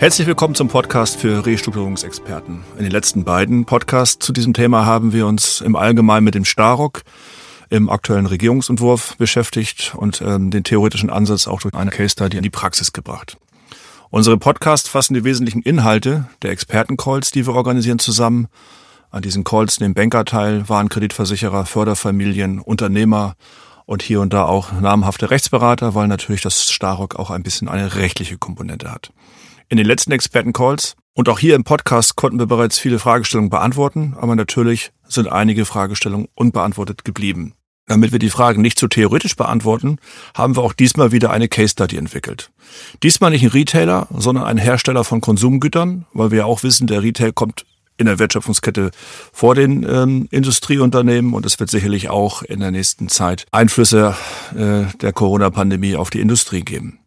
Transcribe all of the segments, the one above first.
Herzlich willkommen zum Podcast für Restrukturierungsexperten. In den letzten beiden Podcasts zu diesem Thema haben wir uns im Allgemeinen mit dem Starock im aktuellen Regierungsentwurf beschäftigt und ähm, den theoretischen Ansatz auch durch eine Case Study in die Praxis gebracht. Unsere Podcasts fassen die wesentlichen Inhalte der Expertencalls, die wir organisieren, zusammen. An diesen Calls nehmen Banker teil, Warenkreditversicherer, Förderfamilien, Unternehmer und hier und da auch namhafte Rechtsberater, weil natürlich das Starock auch ein bisschen eine rechtliche Komponente hat. In den letzten Expertencalls und auch hier im Podcast konnten wir bereits viele Fragestellungen beantworten, aber natürlich sind einige Fragestellungen unbeantwortet geblieben. Damit wir die Fragen nicht zu theoretisch beantworten, haben wir auch diesmal wieder eine Case Study entwickelt. Diesmal nicht ein Retailer, sondern ein Hersteller von Konsumgütern, weil wir ja auch wissen, der Retail kommt in der Wertschöpfungskette vor den ähm, Industrieunternehmen und es wird sicherlich auch in der nächsten Zeit Einflüsse äh, der Corona-Pandemie auf die Industrie geben.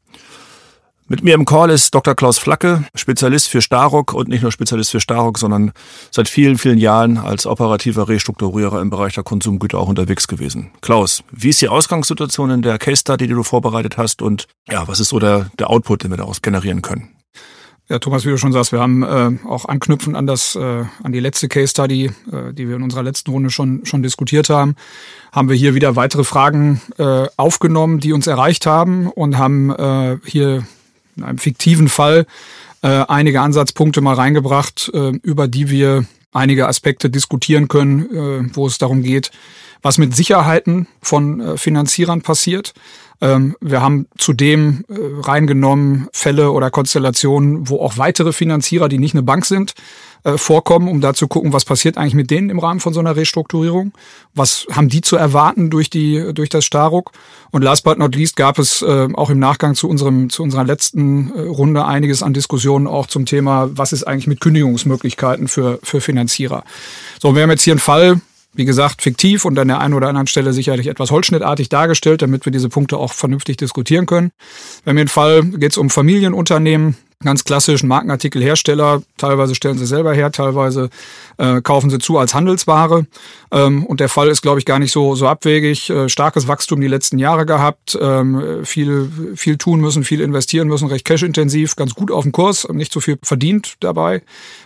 Mit mir im Call ist Dr. Klaus Flacke, Spezialist für Starock und nicht nur Spezialist für Starock, sondern seit vielen, vielen Jahren als operativer Restrukturierer im Bereich der Konsumgüter auch unterwegs gewesen. Klaus, wie ist die Ausgangssituation in der Case Study, die du vorbereitet hast und ja, was ist so der, der Output, den wir daraus generieren können? Ja, Thomas, wie du schon sagst, wir haben äh, auch anknüpfen an das, äh, an die letzte Case Study, äh, die wir in unserer letzten Runde schon schon diskutiert haben, haben wir hier wieder weitere Fragen äh, aufgenommen, die uns erreicht haben und haben äh, hier in einem fiktiven Fall äh, einige Ansatzpunkte mal reingebracht, äh, über die wir einige Aspekte diskutieren können, äh, wo es darum geht, was mit Sicherheiten von äh, Finanzierern passiert. Ähm, wir haben zudem äh, reingenommen Fälle oder Konstellationen, wo auch weitere Finanzierer, die nicht eine Bank sind, äh, vorkommen, um da zu gucken, was passiert eigentlich mit denen im Rahmen von so einer Restrukturierung. Was haben die zu erwarten durch die durch das Staruk? Und last but not least gab es auch im Nachgang zu unserem zu unserer letzten Runde einiges an Diskussionen auch zum Thema, was ist eigentlich mit Kündigungsmöglichkeiten für für Finanzierer. So, wir haben jetzt hier einen Fall, wie gesagt, fiktiv und an der einen oder anderen Stelle sicherlich etwas holzschnittartig dargestellt, damit wir diese Punkte auch vernünftig diskutieren können. Bei mir im Fall geht es um Familienunternehmen, ganz klassisch Markenartikelhersteller. Teilweise stellen sie selber her, teilweise äh, kaufen sie zu als Handelsware. Ähm, und der Fall ist, glaube ich, gar nicht so, so abwegig. Äh, starkes Wachstum die letzten Jahre gehabt, ähm, viel, viel tun müssen, viel investieren müssen, recht cash-intensiv, ganz gut auf dem Kurs, nicht so viel verdient dabei,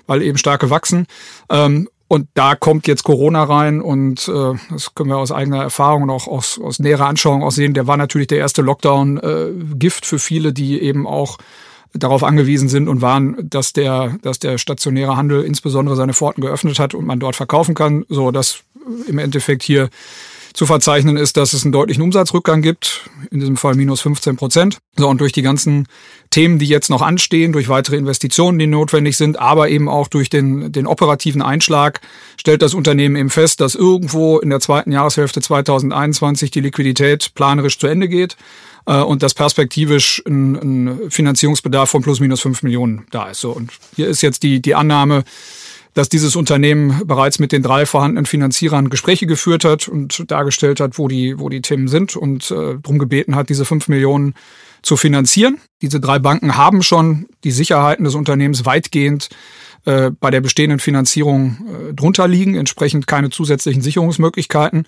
weil eben stark gewachsen. Ähm, und da kommt jetzt Corona rein und äh, das können wir aus eigener Erfahrung und auch aus, aus näherer Anschauung auch sehen. Der war natürlich der erste Lockdown äh, Gift für viele, die eben auch darauf angewiesen sind und waren, dass der, dass der stationäre Handel insbesondere seine Pforten geöffnet hat und man dort verkaufen kann. So, dass im Endeffekt hier zu verzeichnen ist, dass es einen deutlichen Umsatzrückgang gibt, in diesem Fall minus 15 Prozent. So, und durch die ganzen Themen, die jetzt noch anstehen, durch weitere Investitionen, die notwendig sind, aber eben auch durch den, den operativen Einschlag, stellt das Unternehmen eben fest, dass irgendwo in der zweiten Jahreshälfte 2021 die Liquidität planerisch zu Ende geht äh, und dass perspektivisch ein, ein Finanzierungsbedarf von plus minus fünf Millionen da ist. So, und hier ist jetzt die, die Annahme, dass dieses Unternehmen bereits mit den drei vorhandenen Finanzierern Gespräche geführt hat und dargestellt hat, wo die, wo die Themen sind und äh, darum gebeten hat, diese fünf Millionen zu finanzieren. Diese drei Banken haben schon die Sicherheiten des Unternehmens weitgehend äh, bei der bestehenden Finanzierung äh, drunter liegen, entsprechend keine zusätzlichen Sicherungsmöglichkeiten.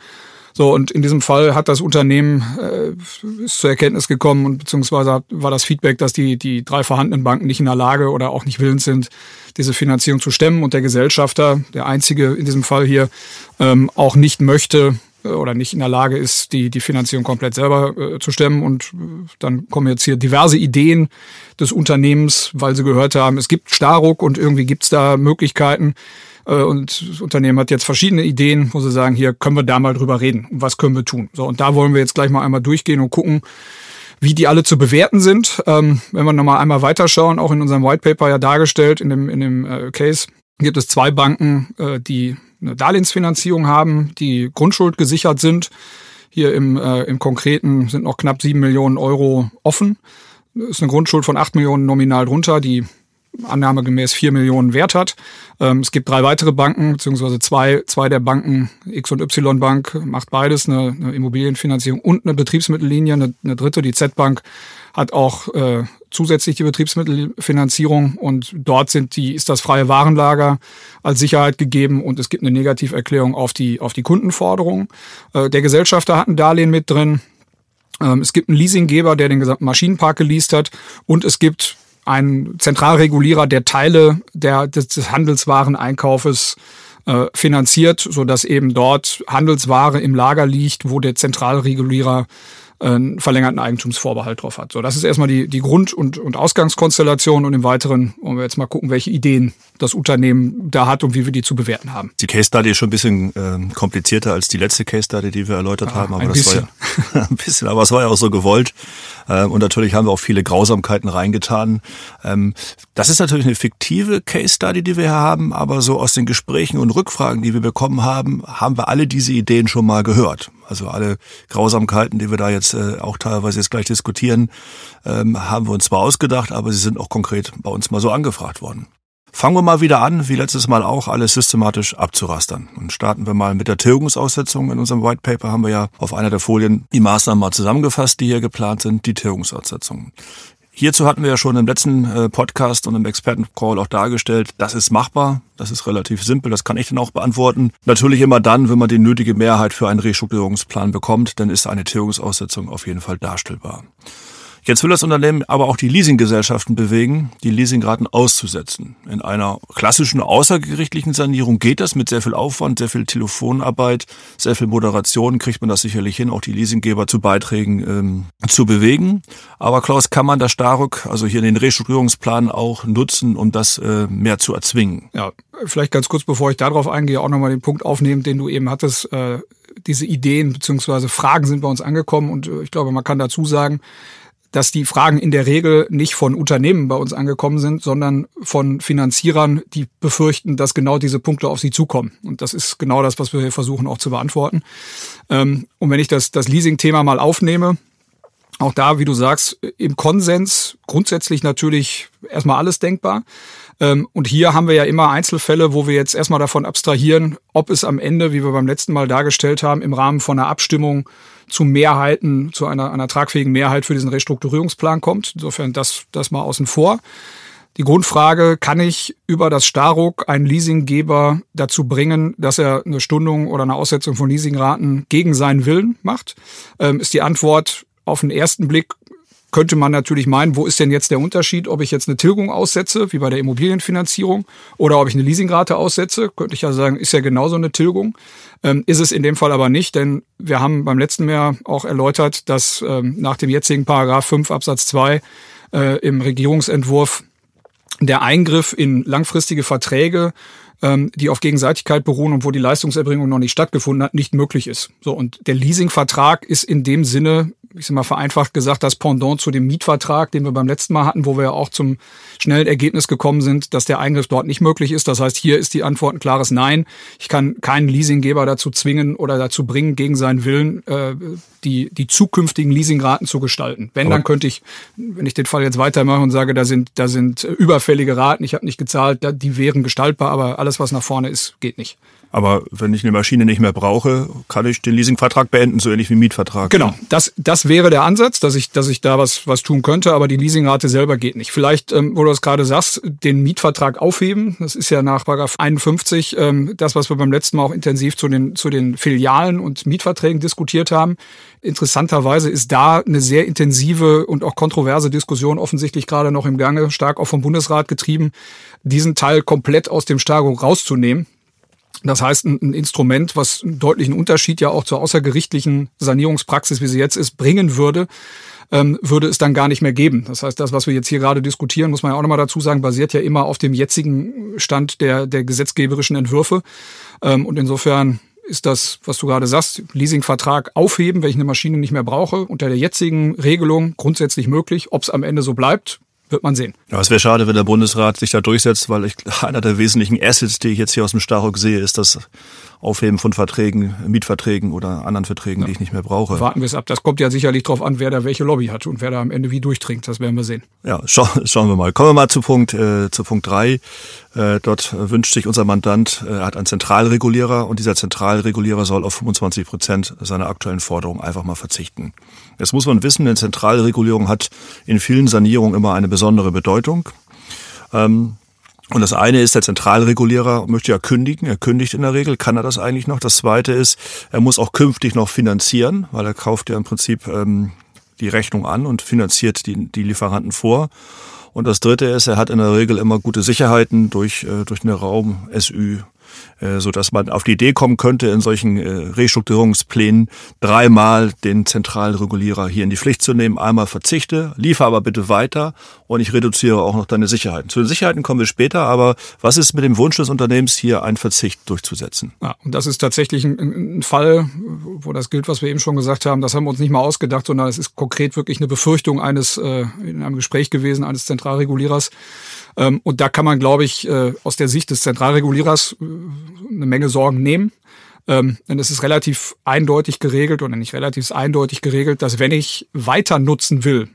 So, und in diesem Fall hat das Unternehmen äh, ist zur Erkenntnis gekommen und beziehungsweise war das Feedback, dass die, die drei vorhandenen Banken nicht in der Lage oder auch nicht willens sind, diese Finanzierung zu stemmen und der Gesellschafter, der einzige in diesem Fall hier, ähm, auch nicht möchte äh, oder nicht in der Lage ist, die, die Finanzierung komplett selber äh, zu stemmen. Und äh, dann kommen jetzt hier diverse Ideen des Unternehmens, weil sie gehört haben, es gibt Starruck und irgendwie gibt es da Möglichkeiten, und das Unternehmen hat jetzt verschiedene Ideen, wo sie sagen, hier können wir da mal drüber reden. Was können wir tun? So, und da wollen wir jetzt gleich mal einmal durchgehen und gucken, wie die alle zu bewerten sind. Ähm, wenn wir nochmal einmal weiterschauen, auch in unserem White Paper ja dargestellt, in dem, in dem äh, Case, gibt es zwei Banken, äh, die eine Darlehensfinanzierung haben, die Grundschuld gesichert sind. Hier im, äh, im Konkreten sind noch knapp sieben Millionen Euro offen. Das ist eine Grundschuld von acht Millionen nominal drunter, die annahmegemäß vier Millionen Wert hat. Ähm, es gibt drei weitere Banken, beziehungsweise zwei, zwei der Banken, X und Y Bank macht beides, eine, eine Immobilienfinanzierung und eine Betriebsmittellinie. Eine, eine dritte, die Z-Bank, hat auch äh, zusätzlich die Betriebsmittelfinanzierung und dort sind die, ist das freie Warenlager als Sicherheit gegeben und es gibt eine Negativerklärung auf die, auf die Kundenforderung. Äh, der Gesellschafter hat ein Darlehen mit drin. Ähm, es gibt einen Leasinggeber, der den gesamten Maschinenpark geleast hat und es gibt ein Zentralregulierer der Teile der, des, des Handelswareneinkaufes äh, finanziert, so dass eben dort Handelsware im Lager liegt, wo der Zentralregulierer einen verlängerten Eigentumsvorbehalt drauf hat. So, das ist erstmal die, die Grund- und, und Ausgangskonstellation und im Weiteren wollen wir jetzt mal gucken, welche Ideen das Unternehmen da hat und wie wir die zu bewerten haben. Die Case Study ist schon ein bisschen äh, komplizierter als die letzte Case Study, die wir erläutert ah, haben, aber das bisschen. war ja ein bisschen, aber es war ja auch so gewollt. Ähm, und natürlich haben wir auch viele Grausamkeiten reingetan. Ähm, das ist natürlich eine fiktive Case Study, die wir hier haben, aber so aus den Gesprächen und Rückfragen, die wir bekommen haben, haben wir alle diese Ideen schon mal gehört. Also alle Grausamkeiten, die wir da jetzt äh, auch teilweise jetzt gleich diskutieren, ähm, haben wir uns zwar ausgedacht, aber sie sind auch konkret bei uns mal so angefragt worden. Fangen wir mal wieder an, wie letztes Mal auch, alles systematisch abzurastern. Und starten wir mal mit der Tilgungsaussetzung. In unserem White Paper haben wir ja auf einer der Folien die Maßnahmen mal zusammengefasst, die hier geplant sind, die Tilgungsaussetzung. Hierzu hatten wir ja schon im letzten äh, Podcast und im Expertencall auch dargestellt, das ist machbar, das ist relativ simpel, das kann ich dann auch beantworten. Natürlich immer dann, wenn man die nötige Mehrheit für einen Restrukturierungsplan bekommt, dann ist eine Tilgungsaussetzung auf jeden Fall darstellbar. Jetzt will das Unternehmen aber auch die Leasinggesellschaften bewegen, die Leasingraten auszusetzen. In einer klassischen außergerichtlichen Sanierung geht das mit sehr viel Aufwand, sehr viel Telefonarbeit, sehr viel Moderation, kriegt man das sicherlich hin, auch die Leasinggeber zu Beiträgen ähm, zu bewegen. Aber Klaus, kann man das Staruk, also hier den Restrukturierungsplan auch nutzen, um das äh, mehr zu erzwingen? Ja, vielleicht ganz kurz, bevor ich darauf eingehe, auch nochmal den Punkt aufnehmen, den du eben hattest. Äh, diese Ideen bzw. Fragen sind bei uns angekommen und äh, ich glaube, man kann dazu sagen, dass die Fragen in der Regel nicht von Unternehmen bei uns angekommen sind, sondern von Finanzierern, die befürchten, dass genau diese Punkte auf sie zukommen. Und das ist genau das, was wir hier versuchen auch zu beantworten. Ähm, und wenn ich das, das Leasing-Thema mal aufnehme, auch da, wie du sagst, im Konsens grundsätzlich natürlich erstmal alles denkbar. Ähm, und hier haben wir ja immer Einzelfälle, wo wir jetzt erstmal davon abstrahieren, ob es am Ende, wie wir beim letzten Mal dargestellt haben, im Rahmen von einer Abstimmung zu Mehrheiten, zu einer, einer tragfähigen Mehrheit für diesen Restrukturierungsplan kommt. Insofern das, das mal außen vor. Die Grundfrage, kann ich über das Staruk einen Leasinggeber dazu bringen, dass er eine Stundung oder eine Aussetzung von Leasingraten gegen seinen Willen macht? Ähm, ist die Antwort auf den ersten Blick könnte man natürlich meinen, wo ist denn jetzt der Unterschied, ob ich jetzt eine Tilgung aussetze, wie bei der Immobilienfinanzierung, oder ob ich eine Leasingrate aussetze? Könnte ich ja sagen, ist ja genauso eine Tilgung. Ähm, ist es in dem Fall aber nicht, denn wir haben beim letzten Mal auch erläutert, dass ähm, nach dem jetzigen Paragraph 5 Absatz 2 äh, im Regierungsentwurf der Eingriff in langfristige Verträge ähm, die auf Gegenseitigkeit beruhen und wo die Leistungserbringung noch nicht stattgefunden hat, nicht möglich ist. So und der Leasingvertrag ist in dem Sinne ich sag mal vereinfacht gesagt, das Pendant zu dem Mietvertrag, den wir beim letzten Mal hatten, wo wir ja auch zum schnellen Ergebnis gekommen sind, dass der Eingriff dort nicht möglich ist. Das heißt, hier ist die Antwort ein klares Nein. Ich kann keinen Leasinggeber dazu zwingen oder dazu bringen, gegen seinen Willen äh, die, die zukünftigen Leasingraten zu gestalten. Wenn, dann könnte ich, wenn ich den Fall jetzt weitermache und sage, da sind, da sind überfällige Raten, ich habe nicht gezahlt, die wären gestaltbar, aber alles, was nach vorne ist, geht nicht. Aber wenn ich eine Maschine nicht mehr brauche, kann ich den Leasingvertrag beenden, so ähnlich wie Mietvertrag. Genau, das, das wäre der Ansatz, dass ich, dass ich da was, was tun könnte, aber die Leasingrate selber geht nicht. Vielleicht, ähm, wo du das gerade sagst, den Mietvertrag aufheben. Das ist ja nach Paragraph 51 ähm, das, was wir beim letzten Mal auch intensiv zu den, zu den Filialen und Mietverträgen diskutiert haben. Interessanterweise ist da eine sehr intensive und auch kontroverse Diskussion offensichtlich gerade noch im Gange, stark auch vom Bundesrat getrieben, diesen Teil komplett aus dem Stargo rauszunehmen das heißt, ein Instrument, was einen deutlichen Unterschied ja auch zur außergerichtlichen Sanierungspraxis, wie sie jetzt ist, bringen würde, ähm, würde es dann gar nicht mehr geben. Das heißt, das, was wir jetzt hier gerade diskutieren, muss man ja auch nochmal dazu sagen, basiert ja immer auf dem jetzigen Stand der, der gesetzgeberischen Entwürfe. Ähm, und insofern ist das, was du gerade sagst, Leasingvertrag aufheben, wenn ich eine Maschine nicht mehr brauche, unter der jetzigen Regelung grundsätzlich möglich. Ob es am Ende so bleibt, wird man sehen. Ja, es wäre schade, wenn der Bundesrat sich da durchsetzt, weil ich, einer der wesentlichen Assets, die ich jetzt hier aus dem Starrock sehe, ist das Aufheben von Verträgen, Mietverträgen oder anderen Verträgen, ja. die ich nicht mehr brauche. Warten wir es ab. Das kommt ja sicherlich darauf an, wer da welche Lobby hat und wer da am Ende wie durchtrinkt. Das werden wir sehen. Ja, schau, schauen wir mal. Kommen wir mal zu Punkt, äh, zu Punkt drei. Äh, dort wünscht sich unser Mandant, äh, er hat einen Zentralregulierer und dieser Zentralregulierer soll auf 25 Prozent seiner aktuellen Forderungen einfach mal verzichten. Jetzt muss man wissen, eine Zentralregulierung hat in vielen Sanierungen immer eine besondere Bedeutung. Ähm, und das eine ist, der Zentralregulierer möchte ja kündigen. Er kündigt in der Regel. Kann er das eigentlich noch? Das zweite ist, er muss auch künftig noch finanzieren, weil er kauft ja im Prinzip ähm, die Rechnung an und finanziert die, die Lieferanten vor. Und das Dritte ist, er hat in der Regel immer gute Sicherheiten durch, äh, durch eine Raum-SÜ so dass man auf die Idee kommen könnte, in solchen äh, Restrukturierungsplänen dreimal den Zentralregulierer hier in die Pflicht zu nehmen. Einmal verzichte, liefer aber bitte weiter und ich reduziere auch noch deine Sicherheiten. Zu den Sicherheiten kommen wir später, aber was ist mit dem Wunsch des Unternehmens, hier einen Verzicht durchzusetzen? Ja, und das ist tatsächlich ein, ein Fall, wo das gilt, was wir eben schon gesagt haben. Das haben wir uns nicht mal ausgedacht, sondern es ist konkret wirklich eine Befürchtung eines äh, in einem Gespräch gewesen eines Zentralregulierers. Ähm, und da kann man, glaube ich, äh, aus der Sicht des Zentralregulierers äh, eine Menge Sorgen nehmen. Ähm, denn es ist relativ eindeutig geregelt oder nicht relativ eindeutig geregelt, dass wenn ich weiter nutzen will,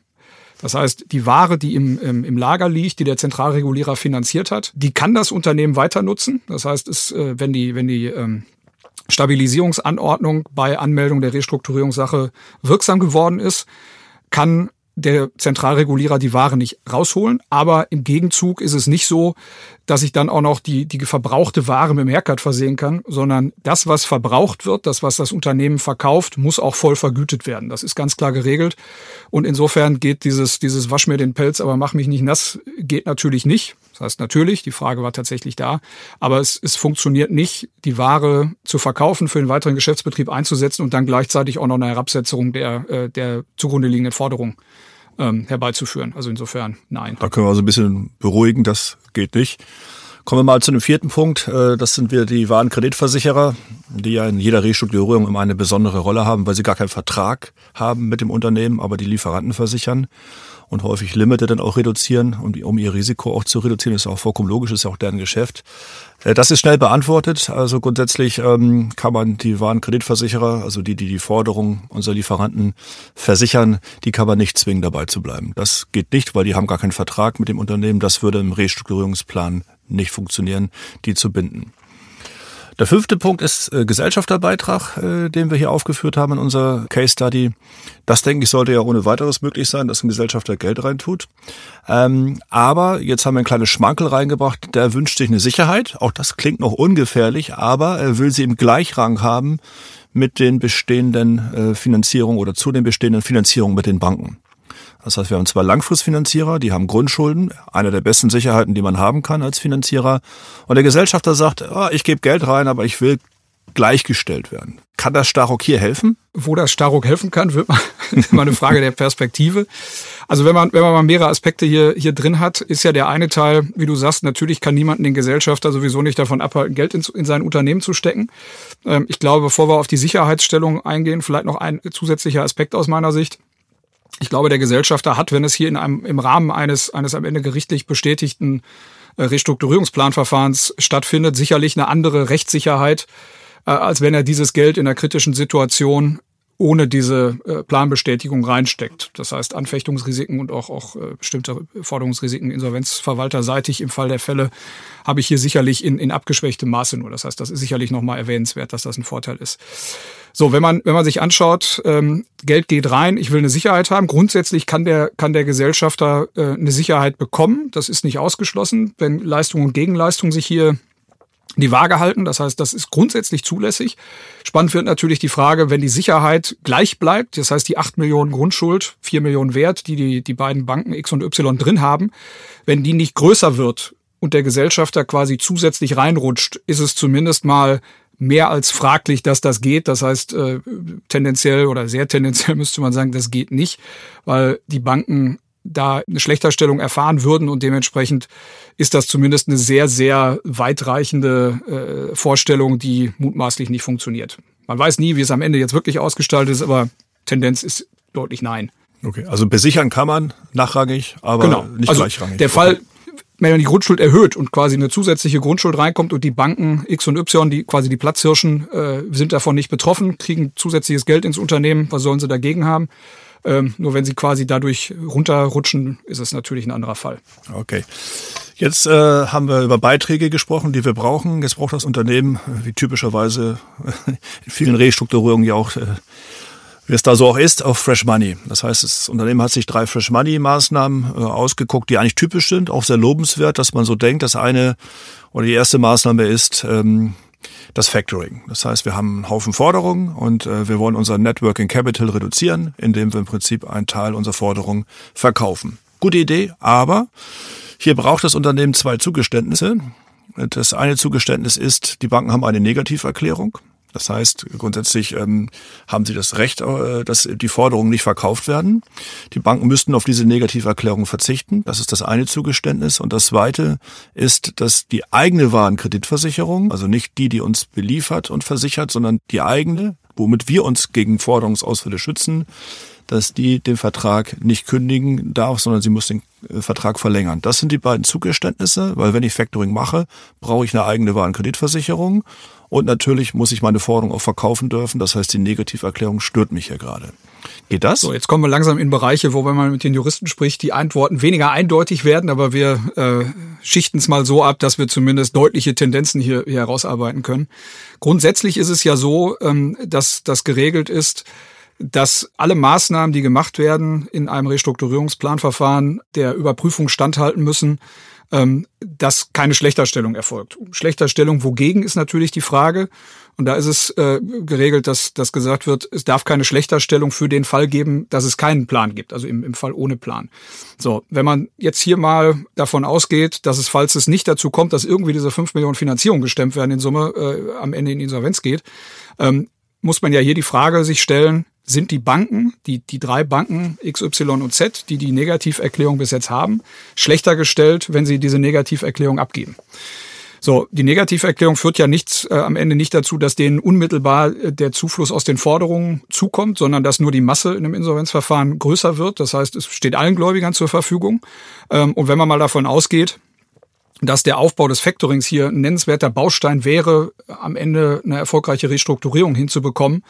das heißt, die Ware, die im, im, im Lager liegt, die der Zentralregulierer finanziert hat, die kann das Unternehmen weiter nutzen. Das heißt, es, äh, wenn die, wenn die ähm, Stabilisierungsanordnung bei Anmeldung der Restrukturierungssache wirksam geworden ist, kann der Zentralregulierer die Ware nicht rausholen. Aber im Gegenzug ist es nicht so, dass ich dann auch noch die, die verbrauchte Ware mit dem Haircut versehen kann, sondern das, was verbraucht wird, das, was das Unternehmen verkauft, muss auch voll vergütet werden. Das ist ganz klar geregelt. Und insofern geht dieses, dieses Wasch mir den Pelz, aber mach mich nicht nass, geht natürlich nicht. Das heißt natürlich, die Frage war tatsächlich da, aber es, es funktioniert nicht, die Ware zu verkaufen, für den weiteren Geschäftsbetrieb einzusetzen und dann gleichzeitig auch noch eine Herabsetzung der, äh, der zugrunde liegenden Forderung ähm, herbeizuführen. Also insofern nein. Da können wir also ein bisschen beruhigen, das geht nicht. Kommen wir mal zu dem vierten Punkt. Äh, das sind wir die Warenkreditversicherer, die ja in jeder Restrukturierung immer eine besondere Rolle haben, weil sie gar keinen Vertrag haben mit dem Unternehmen, aber die Lieferanten versichern und häufig Limite dann auch reduzieren, um, um ihr Risiko auch zu reduzieren. Das ist auch vollkommen logisch, ist ja auch deren Geschäft. Äh, das ist schnell beantwortet. Also grundsätzlich ähm, kann man die Warenkreditversicherer, also die, die die Forderungen unserer Lieferanten versichern, die kann man nicht zwingen, dabei zu bleiben. Das geht nicht, weil die haben gar keinen Vertrag mit dem Unternehmen. Das würde im Restrukturierungsplan nicht funktionieren, die zu binden. Der fünfte Punkt ist äh, Gesellschafterbeitrag, äh, den wir hier aufgeführt haben in unserer Case Study. Das denke ich sollte ja ohne weiteres möglich sein, dass ein Gesellschafter Geld reintut. Ähm, aber jetzt haben wir ein kleines Schmankel reingebracht. Der wünscht sich eine Sicherheit. Auch das klingt noch ungefährlich, aber er will sie im Gleichrang haben mit den bestehenden äh, Finanzierungen oder zu den bestehenden Finanzierungen mit den Banken. Das heißt, wir haben zwei Langfristfinanzierer, die haben Grundschulden, eine der besten Sicherheiten, die man haben kann als Finanzierer. Und der Gesellschafter sagt, oh, ich gebe Geld rein, aber ich will gleichgestellt werden. Kann das Staruk hier helfen? Wo das Staruk helfen kann, wird mal eine Frage der Perspektive. Also wenn man, wenn man mal mehrere Aspekte hier, hier drin hat, ist ja der eine Teil, wie du sagst, natürlich kann niemand den Gesellschafter sowieso nicht davon abhalten, Geld in, in sein Unternehmen zu stecken. Ähm, ich glaube, bevor wir auf die Sicherheitsstellung eingehen, vielleicht noch ein zusätzlicher Aspekt aus meiner Sicht. Ich glaube, der Gesellschafter hat, wenn es hier in einem, im Rahmen eines, eines am Ende gerichtlich bestätigten äh, Restrukturierungsplanverfahrens stattfindet, sicherlich eine andere Rechtssicherheit, äh, als wenn er dieses Geld in einer kritischen Situation ohne diese äh, Planbestätigung reinsteckt. Das heißt, Anfechtungsrisiken und auch, auch äh, bestimmte Forderungsrisiken insolvenzverwalterseitig im Fall der Fälle habe ich hier sicherlich in, in abgeschwächtem Maße nur. Das heißt, das ist sicherlich nochmal erwähnenswert, dass das ein Vorteil ist. So, wenn man, wenn man sich anschaut, ähm, Geld geht rein, ich will eine Sicherheit haben. Grundsätzlich kann der, kann der Gesellschafter äh, eine Sicherheit bekommen. Das ist nicht ausgeschlossen, wenn Leistung und Gegenleistung sich hier die Waage halten. Das heißt, das ist grundsätzlich zulässig. Spannend wird natürlich die Frage, wenn die Sicherheit gleich bleibt, das heißt die 8 Millionen Grundschuld, 4 Millionen Wert, die die, die beiden Banken X und Y drin haben, wenn die nicht größer wird und der Gesellschafter quasi zusätzlich reinrutscht, ist es zumindest mal mehr als fraglich, dass das geht. Das heißt, äh, tendenziell oder sehr tendenziell müsste man sagen, das geht nicht, weil die Banken da eine Schlechterstellung erfahren würden und dementsprechend ist das zumindest eine sehr, sehr weitreichende äh, Vorstellung, die mutmaßlich nicht funktioniert. Man weiß nie, wie es am Ende jetzt wirklich ausgestaltet ist, aber Tendenz ist deutlich nein. Okay, also besichern kann man nachrangig, aber genau. nicht also gleichrangig. Der Fall, wenn man die Grundschuld erhöht und quasi eine zusätzliche Grundschuld reinkommt und die Banken X und Y, die quasi die Platzhirschen, äh, sind davon nicht betroffen, kriegen zusätzliches Geld ins Unternehmen, was sollen sie dagegen haben? Ähm, nur wenn sie quasi dadurch runterrutschen, ist es natürlich ein anderer Fall. Okay. Jetzt äh, haben wir über Beiträge gesprochen, die wir brauchen. Jetzt braucht das Unternehmen, wie typischerweise in vielen Restrukturierungen ja auch, äh, wie es da so auch ist, auf Fresh Money. Das heißt, das Unternehmen hat sich drei Fresh Money Maßnahmen äh, ausgeguckt, die eigentlich typisch sind, auch sehr lobenswert, dass man so denkt. Das eine oder die erste Maßnahme ist, ähm, das Factoring. Das heißt, wir haben einen Haufen Forderungen und äh, wir wollen unser Networking Capital reduzieren, indem wir im Prinzip einen Teil unserer Forderungen verkaufen. Gute Idee, aber hier braucht das Unternehmen zwei Zugeständnisse. Das eine Zugeständnis ist, die Banken haben eine Negativerklärung. Das heißt, grundsätzlich ähm, haben sie das Recht, äh, dass die Forderungen nicht verkauft werden. Die Banken müssten auf diese Negativerklärung verzichten. Das ist das eine Zugeständnis. Und das zweite ist, dass die eigene Warenkreditversicherung, also nicht die, die uns beliefert und versichert, sondern die eigene, womit wir uns gegen Forderungsausfälle schützen, dass die den Vertrag nicht kündigen darf, sondern sie muss den äh, Vertrag verlängern. Das sind die beiden Zugeständnisse, weil wenn ich Factoring mache, brauche ich eine eigene Warenkreditversicherung und natürlich muss ich meine Forderung auch verkaufen dürfen. Das heißt, die Negativerklärung stört mich hier gerade. Geht das? So, jetzt kommen wir langsam in Bereiche, wo wenn man mit den Juristen spricht, die Antworten weniger eindeutig werden, aber wir äh, schichten es mal so ab, dass wir zumindest deutliche Tendenzen hier, hier herausarbeiten können. Grundsätzlich ist es ja so, ähm, dass das geregelt ist, dass alle Maßnahmen, die gemacht werden in einem Restrukturierungsplanverfahren, der Überprüfung standhalten müssen ähm, dass keine Schlechterstellung erfolgt. Schlechterstellung wogegen ist natürlich die Frage. Und da ist es äh, geregelt, dass, dass gesagt wird, es darf keine Schlechterstellung für den Fall geben, dass es keinen Plan gibt, also im, im Fall ohne Plan. So, wenn man jetzt hier mal davon ausgeht, dass es, falls es nicht dazu kommt, dass irgendwie diese 5 Millionen Finanzierung gestemmt werden in Summe, äh, am Ende in Insolvenz geht, ähm, muss man ja hier die Frage sich stellen, sind die Banken, die, die drei Banken X, Y und Z, die die Negativerklärung bis jetzt haben, schlechter gestellt, wenn sie diese Negativerklärung abgeben. So, die Negativerklärung führt ja nichts äh, am Ende nicht dazu, dass denen unmittelbar äh, der Zufluss aus den Forderungen zukommt, sondern dass nur die Masse in einem Insolvenzverfahren größer wird. Das heißt, es steht allen Gläubigern zur Verfügung. Ähm, und wenn man mal davon ausgeht, dass der Aufbau des Factorings hier ein nennenswerter Baustein wäre, am Ende eine erfolgreiche Restrukturierung hinzubekommen,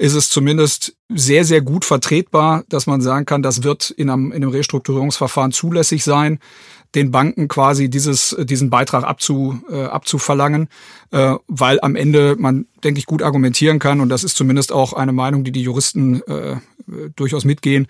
ist es zumindest sehr, sehr gut vertretbar, dass man sagen kann, das wird in einem, in einem Restrukturierungsverfahren zulässig sein, den Banken quasi dieses, diesen Beitrag abzu, äh, abzuverlangen, äh, weil am Ende man, denke ich, gut argumentieren kann, und das ist zumindest auch eine Meinung, die die Juristen äh, durchaus mitgehen,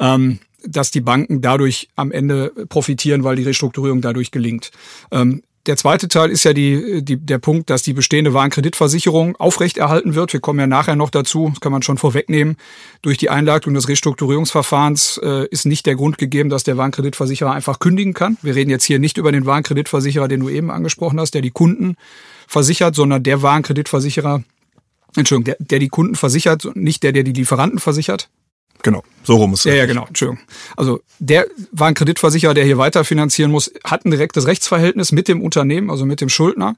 ähm, dass die Banken dadurch am Ende profitieren, weil die Restrukturierung dadurch gelingt. Ähm, der zweite Teil ist ja die, die, der Punkt, dass die bestehende Warenkreditversicherung aufrechterhalten wird. Wir kommen ja nachher noch dazu, das kann man schon vorwegnehmen. Durch die Einleitung des Restrukturierungsverfahrens äh, ist nicht der Grund gegeben, dass der Warenkreditversicherer einfach kündigen kann. Wir reden jetzt hier nicht über den Warenkreditversicherer, den du eben angesprochen hast, der die Kunden versichert, sondern der Warenkreditversicherer, Entschuldigung, der, der die Kunden versichert, nicht der, der die Lieferanten versichert. Genau, so rum ist es. Ja, ja, genau, Entschuldigung. Also der war ein Kreditversicherer, der hier weiterfinanzieren muss, hat ein direktes Rechtsverhältnis mit dem Unternehmen, also mit dem Schuldner,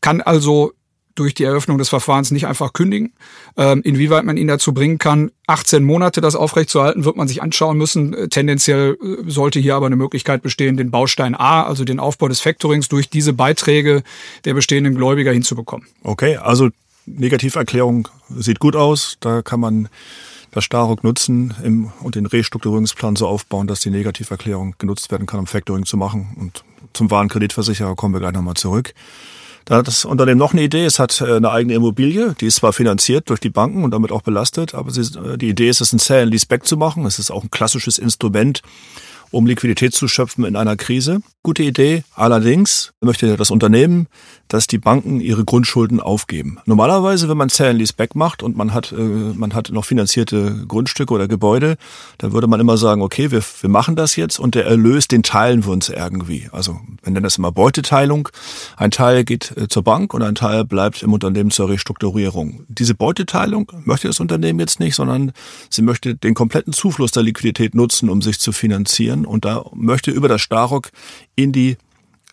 kann also durch die Eröffnung des Verfahrens nicht einfach kündigen. Ähm, inwieweit man ihn dazu bringen kann, 18 Monate das aufrechtzuerhalten, wird man sich anschauen müssen. Äh, tendenziell äh, sollte hier aber eine Möglichkeit bestehen, den Baustein A, also den Aufbau des Factorings, durch diese Beiträge der bestehenden Gläubiger hinzubekommen. Okay, also Negativerklärung sieht gut aus. Da kann man das Staruk nutzen im, und den Restrukturierungsplan so aufbauen, dass die Negativerklärung genutzt werden kann, um Factoring zu machen. Und zum Warenkreditversicherer kommen wir gleich nochmal zurück. Da hat das Unternehmen noch eine Idee. Es hat äh, eine eigene Immobilie, die ist zwar finanziert durch die Banken und damit auch belastet, aber sie, äh, die Idee ist es, ein Sale and Leaseback zu machen. Es ist auch ein klassisches Instrument, um Liquidität zu schöpfen in einer Krise. Gute Idee. Allerdings möchte das Unternehmen dass die Banken ihre Grundschulden aufgeben. Normalerweise, wenn man Sell and Lease Back macht und man hat, äh, man hat noch finanzierte Grundstücke oder Gebäude, dann würde man immer sagen, okay, wir, wir machen das jetzt und der Erlös, den teilen wir uns irgendwie. Also wir nennen das immer Beuteteilung. Ein Teil geht äh, zur Bank und ein Teil bleibt im Unternehmen zur Restrukturierung. Diese Beuteteilung möchte das Unternehmen jetzt nicht, sondern sie möchte den kompletten Zufluss der Liquidität nutzen, um sich zu finanzieren und da möchte über das Starock in die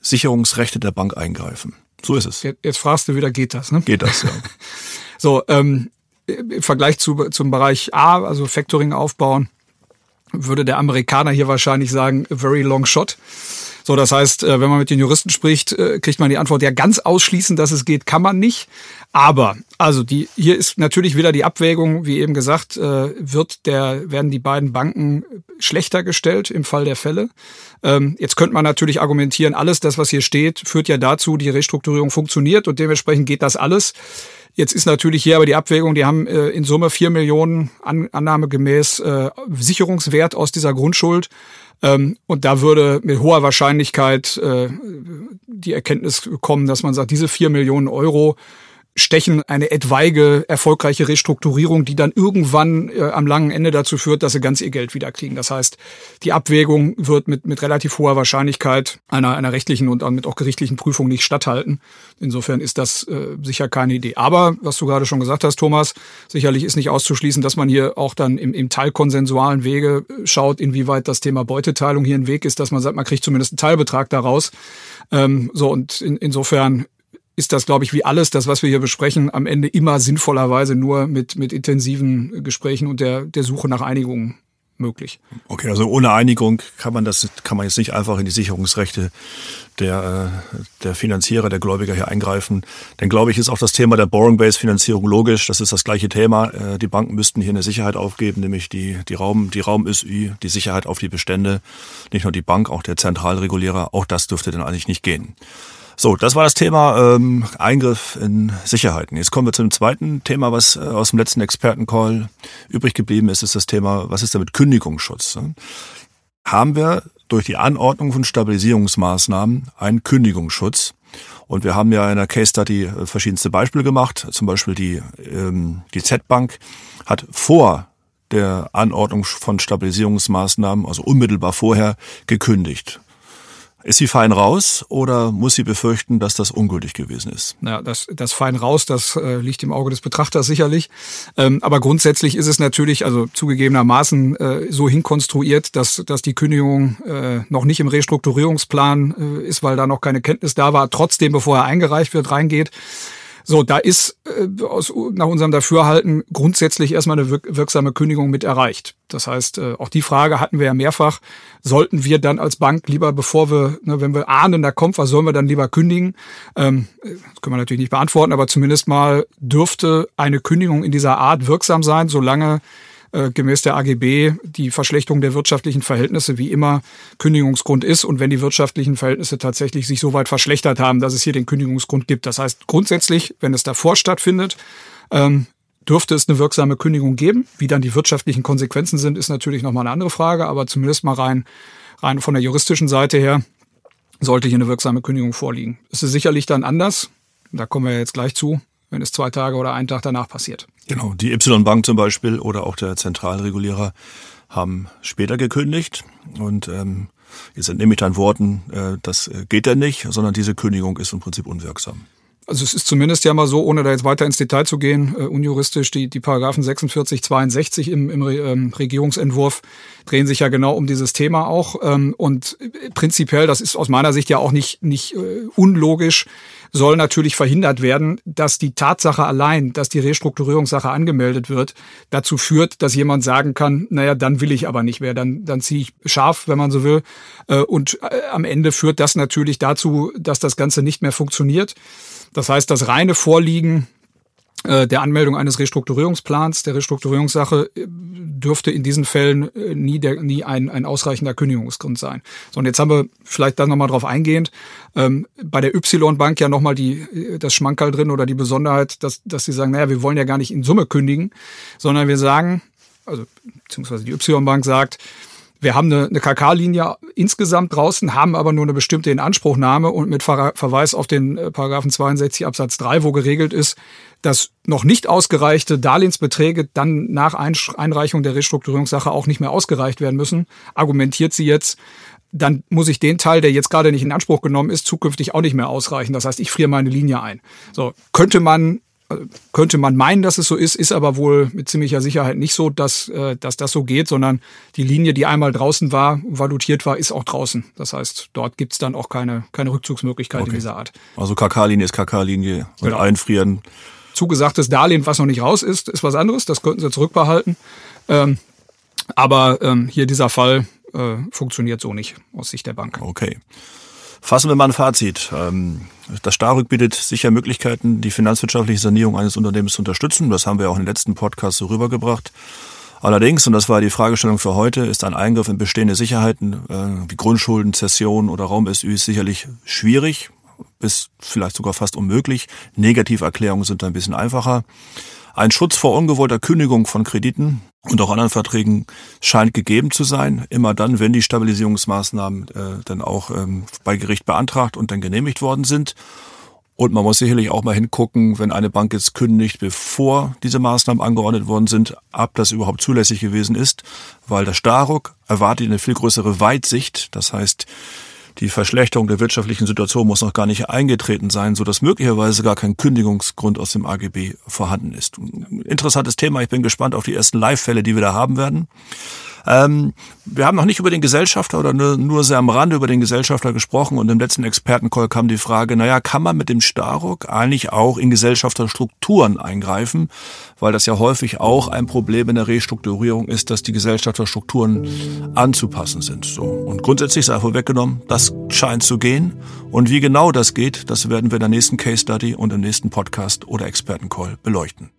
Sicherungsrechte der Bank eingreifen. So ist es. Jetzt, fragst du wieder, geht das? Ne? Geht das, ja. so, ähm, im Vergleich zu, zum Bereich A, also Factoring aufbauen, würde der Amerikaner hier wahrscheinlich sagen, very long shot. So, das heißt, äh, wenn man mit den Juristen spricht, äh, kriegt man die Antwort, ja, ganz ausschließen, dass es geht, kann man nicht. Aber, also die, hier ist natürlich wieder die Abwägung, wie eben gesagt, äh, wird der, werden die beiden Banken schlechter gestellt im Fall der Fälle. Ähm, jetzt könnte man natürlich argumentieren, alles das, was hier steht, führt ja dazu, die Restrukturierung funktioniert und dementsprechend geht das alles. Jetzt ist natürlich hier aber die Abwägung, die haben äh, in Summe vier Millionen an, annahmegemäß äh, Sicherungswert aus dieser Grundschuld. Ähm, und da würde mit hoher Wahrscheinlichkeit äh, die Erkenntnis kommen, dass man sagt, diese vier Millionen Euro stechen eine etwaige erfolgreiche Restrukturierung, die dann irgendwann äh, am langen Ende dazu führt, dass sie ganz ihr Geld wieder kriegen. Das heißt, die Abwägung wird mit, mit relativ hoher Wahrscheinlichkeit einer, einer rechtlichen und damit auch gerichtlichen Prüfung nicht statthalten. Insofern ist das äh, sicher keine Idee. Aber, was du gerade schon gesagt hast, Thomas, sicherlich ist nicht auszuschließen, dass man hier auch dann im, im teilkonsensualen Wege äh, schaut, inwieweit das Thema Beuteteilung hier ein Weg ist, dass man sagt, man kriegt zumindest einen Teilbetrag daraus. Ähm, so, und in, insofern ist das, glaube ich, wie alles, das, was wir hier besprechen, am Ende immer sinnvollerweise nur mit, mit intensiven Gesprächen und der, der Suche nach Einigungen möglich. Okay, also ohne Einigung kann man das, kann man jetzt nicht einfach in die Sicherungsrechte der, äh, der Finanzierer, der Gläubiger hier eingreifen. Denn glaube ich, ist auch das Thema der Borrowing-Based-Finanzierung logisch. Das ist das gleiche Thema. Äh, die Banken müssten hier eine Sicherheit aufgeben, nämlich die, die Raum, die Raum-SÜ, die Sicherheit auf die Bestände. Nicht nur die Bank, auch der Zentralregulierer. Auch das dürfte dann eigentlich nicht gehen. So, das war das Thema ähm, Eingriff in Sicherheiten. Jetzt kommen wir zum zweiten Thema, was äh, aus dem letzten Expertencall übrig geblieben ist, ist das Thema, was ist da mit Kündigungsschutz? Ne? Haben wir durch die Anordnung von Stabilisierungsmaßnahmen einen Kündigungsschutz? Und wir haben ja in der Case Study äh, verschiedenste Beispiele gemacht. Zum Beispiel die, ähm, die Z-Bank hat vor der Anordnung von Stabilisierungsmaßnahmen, also unmittelbar vorher, gekündigt. Ist sie fein raus oder muss sie befürchten, dass das ungültig gewesen ist? Ja, das, das fein raus, das äh, liegt im Auge des Betrachters sicherlich. Ähm, aber grundsätzlich ist es natürlich, also zugegebenermaßen äh, so hinkonstruiert, dass, dass die Kündigung äh, noch nicht im Restrukturierungsplan äh, ist, weil da noch keine Kenntnis da war, trotzdem, bevor er eingereicht wird, reingeht. So, da ist äh, aus, nach unserem Dafürhalten grundsätzlich erstmal eine wirksame Kündigung mit erreicht. Das heißt, äh, auch die Frage hatten wir ja mehrfach, sollten wir dann als Bank lieber, bevor wir, ne, wenn wir ahnen, da kommt was, sollen wir dann lieber kündigen? Ähm, das können wir natürlich nicht beantworten, aber zumindest mal dürfte eine Kündigung in dieser Art wirksam sein, solange äh, gemäß der AGB die Verschlechterung der wirtschaftlichen Verhältnisse wie immer Kündigungsgrund ist und wenn die wirtschaftlichen Verhältnisse tatsächlich sich so weit verschlechtert haben, dass es hier den Kündigungsgrund gibt. Das heißt grundsätzlich, wenn es davor stattfindet, ähm, dürfte es eine wirksame Kündigung geben. Wie dann die wirtschaftlichen Konsequenzen sind, ist natürlich nochmal eine andere Frage, aber zumindest mal rein, rein von der juristischen Seite her sollte hier eine wirksame Kündigung vorliegen. Es ist sicherlich dann anders, da kommen wir jetzt gleich zu, wenn es zwei Tage oder einen Tag danach passiert. Genau, die Y-Bank zum Beispiel oder auch der Zentralregulierer haben später gekündigt und ähm, jetzt entnehme ich deinen Worten, äh, das äh, geht ja nicht, sondern diese Kündigung ist im Prinzip unwirksam. Also es ist zumindest ja mal so, ohne da jetzt weiter ins Detail zu gehen, äh, unjuristisch, die, die Paragraphen 46, 62 im, im ähm, Regierungsentwurf drehen sich ja genau um dieses Thema auch. Ähm, und prinzipiell, das ist aus meiner Sicht ja auch nicht, nicht äh, unlogisch, soll natürlich verhindert werden, dass die Tatsache allein, dass die Restrukturierungssache angemeldet wird, dazu führt, dass jemand sagen kann, naja, dann will ich aber nicht mehr, dann, dann ziehe ich scharf, wenn man so will. Äh, und äh, am Ende führt das natürlich dazu, dass das Ganze nicht mehr funktioniert. Das heißt, das reine Vorliegen äh, der Anmeldung eines Restrukturierungsplans, der Restrukturierungssache, äh, dürfte in diesen Fällen äh, nie, der, nie ein, ein ausreichender Kündigungsgrund sein. So, und jetzt haben wir vielleicht dann nochmal drauf eingehend, ähm, bei der Y-Bank ja nochmal die, das Schmankerl drin oder die Besonderheit, dass, dass sie sagen, naja, wir wollen ja gar nicht in Summe kündigen, sondern wir sagen, also beziehungsweise die Y-Bank sagt, wir haben eine, eine KK-Linie insgesamt draußen, haben aber nur eine bestimmte Inanspruchnahme und mit Verweis auf den äh, Paragraphen 62 Absatz 3, wo geregelt ist, dass noch nicht ausgereichte Darlehensbeträge dann nach Einreichung der Restrukturierungssache auch nicht mehr ausgereicht werden müssen, argumentiert sie jetzt, dann muss ich den Teil, der jetzt gerade nicht in Anspruch genommen ist, zukünftig auch nicht mehr ausreichen. Das heißt, ich friere meine Linie ein. So könnte man könnte man meinen, dass es so ist, ist aber wohl mit ziemlicher Sicherheit nicht so, dass, äh, dass das so geht, sondern die Linie, die einmal draußen war, valutiert war, ist auch draußen. Das heißt, dort gibt's dann auch keine, keine Rückzugsmöglichkeit okay. in dieser Art. Also KK-Linie ist KK-Linie und genau. einfrieren. Zugesagtes Darlehen, was noch nicht raus ist, ist was anderes. Das könnten sie zurückbehalten. Ähm, aber ähm, hier dieser Fall äh, funktioniert so nicht aus Sicht der Bank. Okay. Fassen wir mal ein Fazit. Ähm, das Starrück bietet sicher Möglichkeiten, die finanzwirtschaftliche Sanierung eines Unternehmens zu unterstützen. Das haben wir auch den letzten Podcasts so rübergebracht. Allerdings, und das war die Fragestellung für heute, ist ein Eingriff in bestehende Sicherheiten äh, wie Grundschulden, Zessionen oder Raum-SÜ sicherlich schwierig, bis vielleicht sogar fast unmöglich. Negativerklärungen sind ein bisschen einfacher. Ein Schutz vor ungewollter Kündigung von Krediten und auch anderen Verträgen scheint gegeben zu sein. Immer dann, wenn die Stabilisierungsmaßnahmen äh, dann auch ähm, bei Gericht beantragt und dann genehmigt worden sind. Und man muss sicherlich auch mal hingucken, wenn eine Bank jetzt kündigt, bevor diese Maßnahmen angeordnet worden sind, ob das überhaupt zulässig gewesen ist, weil der Staruk erwartet eine viel größere Weitsicht. Das heißt, die Verschlechterung der wirtschaftlichen Situation muss noch gar nicht eingetreten sein, so dass möglicherweise gar kein Kündigungsgrund aus dem AGB vorhanden ist. Interessantes Thema. Ich bin gespannt auf die ersten Live-Fälle, die wir da haben werden. Ähm, wir haben noch nicht über den Gesellschafter oder nur, nur sehr am Rande über den Gesellschafter gesprochen und im letzten Expertencall kam die Frage, naja, kann man mit dem Staruk eigentlich auch in Gesellschafterstrukturen eingreifen? Weil das ja häufig auch ein Problem in der Restrukturierung ist, dass die Gesellschafterstrukturen anzupassen sind. So. Und grundsätzlich sei vorweggenommen, das scheint zu gehen. Und wie genau das geht, das werden wir in der nächsten Case Study und im nächsten Podcast oder Expertencall beleuchten.